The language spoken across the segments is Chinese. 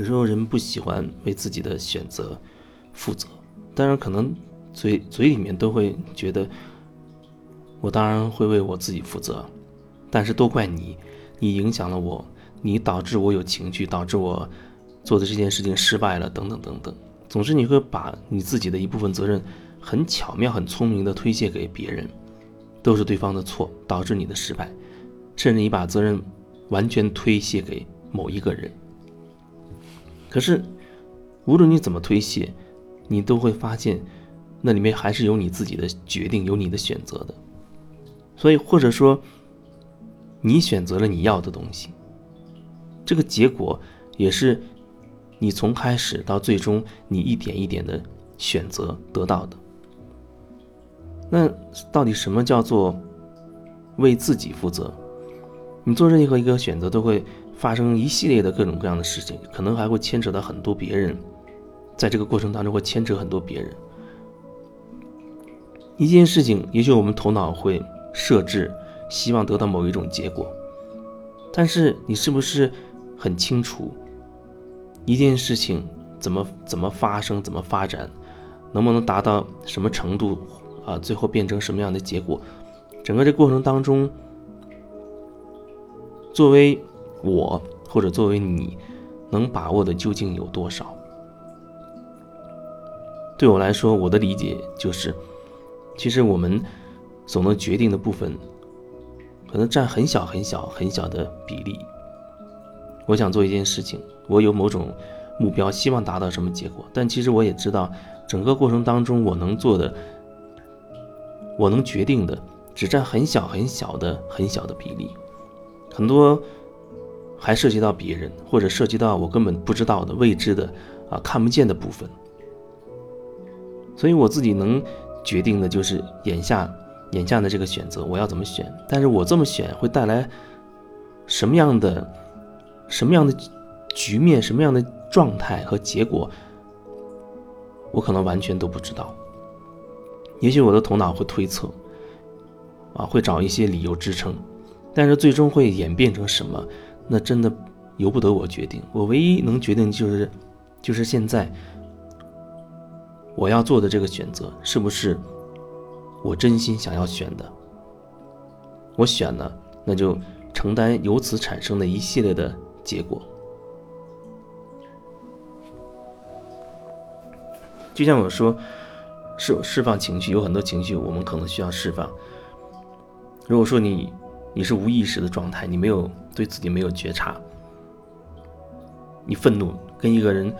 有时候人不喜欢为自己的选择负责，当然可能嘴嘴里面都会觉得，我当然会为我自己负责，但是都怪你，你影响了我，你导致我有情绪，导致我做的这件事情失败了，等等等等。总之，你会把你自己的一部分责任很巧妙、很聪明的推卸给别人，都是对方的错导致你的失败，甚至你把责任完全推卸给某一个人。可是，无论你怎么推卸，你都会发现，那里面还是有你自己的决定，有你的选择的。所以，或者说，你选择了你要的东西，这个结果也是。你从开始到最终，你一点一点的选择得到的。那到底什么叫做为自己负责？你做任何一个选择，都会发生一系列的各种各样的事情，可能还会牵扯到很多别人，在这个过程当中会牵扯很多别人。一件事情，也许我们头脑会设置，希望得到某一种结果，但是你是不是很清楚？一件事情怎么怎么发生，怎么发展，能不能达到什么程度啊？最后变成什么样的结果？整个这过程当中，作为我或者作为你，能把握的究竟有多少？对我来说，我的理解就是，其实我们所能决定的部分，可能占很小很小很小的比例。我想做一件事情。我有某种目标，希望达到什么结果？但其实我也知道，整个过程当中我能做的，我能决定的，只占很小很小的很小的比例，很多还涉及到别人，或者涉及到我根本不知道的未知的啊看不见的部分。所以我自己能决定的就是眼下眼下的这个选择，我要怎么选？但是我这么选会带来什么样的什么样的？局面什么样的状态和结果，我可能完全都不知道。也许我的头脑会推测，啊，会找一些理由支撑，但是最终会演变成什么，那真的由不得我决定。我唯一能决定就是，就是现在我要做的这个选择是不是我真心想要选的。我选了，那就承担由此产生的一系列的结果。就像我说，释释放情绪，有很多情绪我们可能需要释放。如果说你你是无意识的状态，你没有对自己没有觉察，你愤怒跟一个人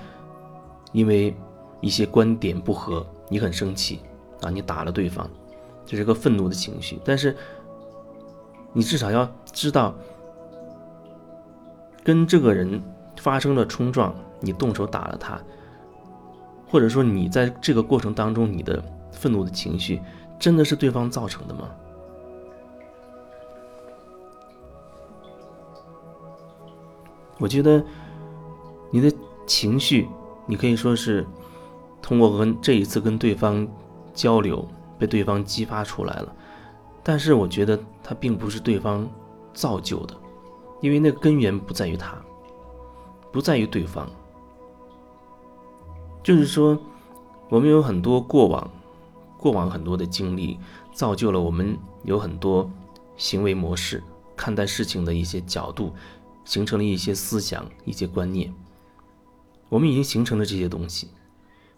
因为一些观点不合，你很生气啊，你打了对方，这是个愤怒的情绪。但是你至少要知道，跟这个人发生了冲撞，你动手打了他。或者说，你在这个过程当中，你的愤怒的情绪真的是对方造成的吗？我觉得你的情绪，你可以说是通过跟这一次跟对方交流，被对方激发出来了。但是，我觉得它并不是对方造就的，因为那根源不在于他，不在于对方。就是说，我们有很多过往，过往很多的经历，造就了我们有很多行为模式，看待事情的一些角度，形成了一些思想、一些观念。我们已经形成了这些东西，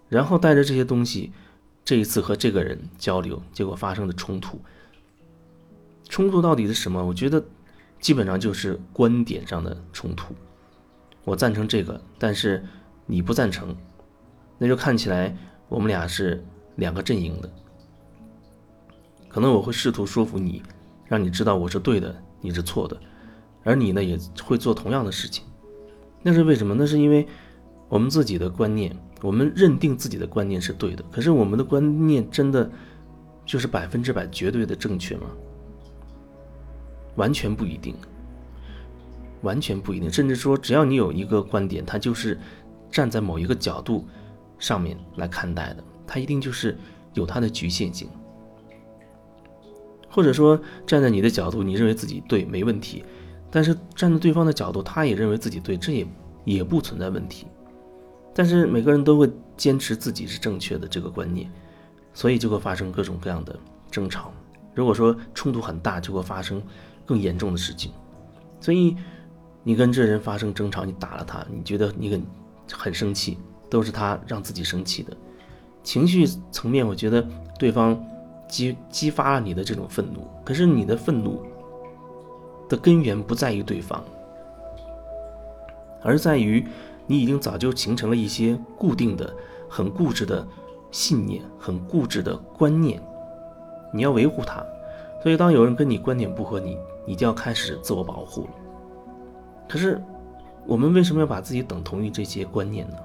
然后带着这些东西，这一次和这个人交流，结果发生的冲突。冲突到底是什么？我觉得，基本上就是观点上的冲突。我赞成这个，但是你不赞成。那就看起来我们俩是两个阵营的，可能我会试图说服你，让你知道我是对的，你是错的，而你呢也会做同样的事情。那是为什么？那是因为我们自己的观念，我们认定自己的观念是对的。可是我们的观念真的就是百分之百绝对的正确吗？完全不一定，完全不一定。甚至说，只要你有一个观点，它就是站在某一个角度。上面来看待的，它一定就是有它的局限性，或者说站在你的角度，你认为自己对没问题，但是站在对方的角度，他也认为自己对，这也也不存在问题。但是每个人都会坚持自己是正确的这个观念，所以就会发生各种各样的争吵。如果说冲突很大，就会发生更严重的事情。所以你跟这人发生争吵，你打了他，你觉得你很很生气，都是他让自己生气的。情绪层面，我觉得对方激激发了你的这种愤怒，可是你的愤怒的根源不在于对方，而在于。你已经早就形成了一些固定的、很固执的信念，很固执的观念，你要维护它。所以，当有人跟你观点不合，你你就要开始自我保护。可是，我们为什么要把自己等同于这些观念呢？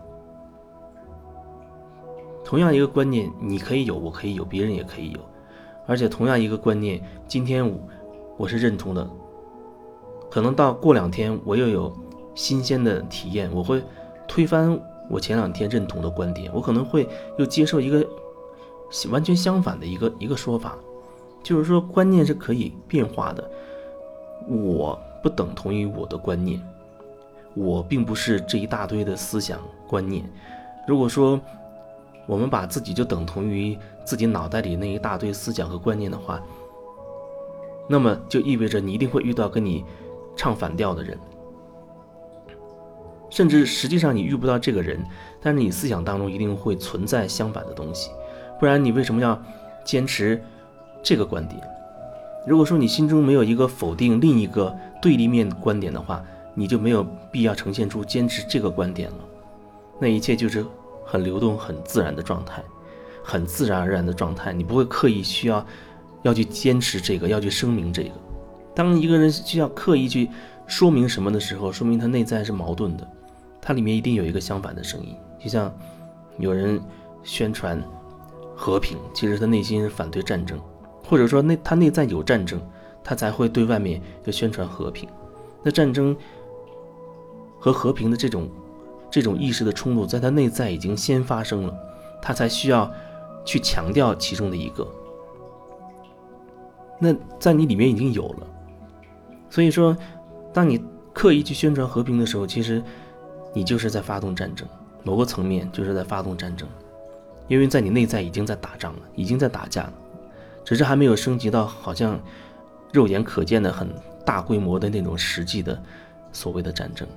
同样一个观念，你可以有，我可以有，别人也可以有。而且，同样一个观念，今天我我是认同的，可能到过两天我又有。新鲜的体验，我会推翻我前两天认同的观点，我可能会又接受一个完全相反的一个一个说法，就是说观念是可以变化的，我不等同于我的观念，我并不是这一大堆的思想观念。如果说我们把自己就等同于自己脑袋里那一大堆思想和观念的话，那么就意味着你一定会遇到跟你唱反调的人。甚至实际上你遇不到这个人，但是你思想当中一定会存在相反的东西，不然你为什么要坚持这个观点？如果说你心中没有一个否定另一个对立面观点的话，你就没有必要呈现出坚持这个观点了。那一切就是很流动、很自然的状态，很自然而然的状态，你不会刻意需要要去坚持这个，要去声明这个。当一个人需要刻意去说明什么的时候，说明他内在是矛盾的。他里面一定有一个相反的声音，就像有人宣传和平，其实他内心是反对战争，或者说内他内在有战争，他才会对外面就宣传和平。那战争和和平的这种这种意识的冲突，在他内在已经先发生了，他才需要去强调其中的一个。那在你里面已经有了，所以说，当你刻意去宣传和平的时候，其实。你就是在发动战争，某个层面就是在发动战争，因为在你内在已经在打仗了，已经在打架了，只是还没有升级到好像肉眼可见的很大规模的那种实际的所谓的战争。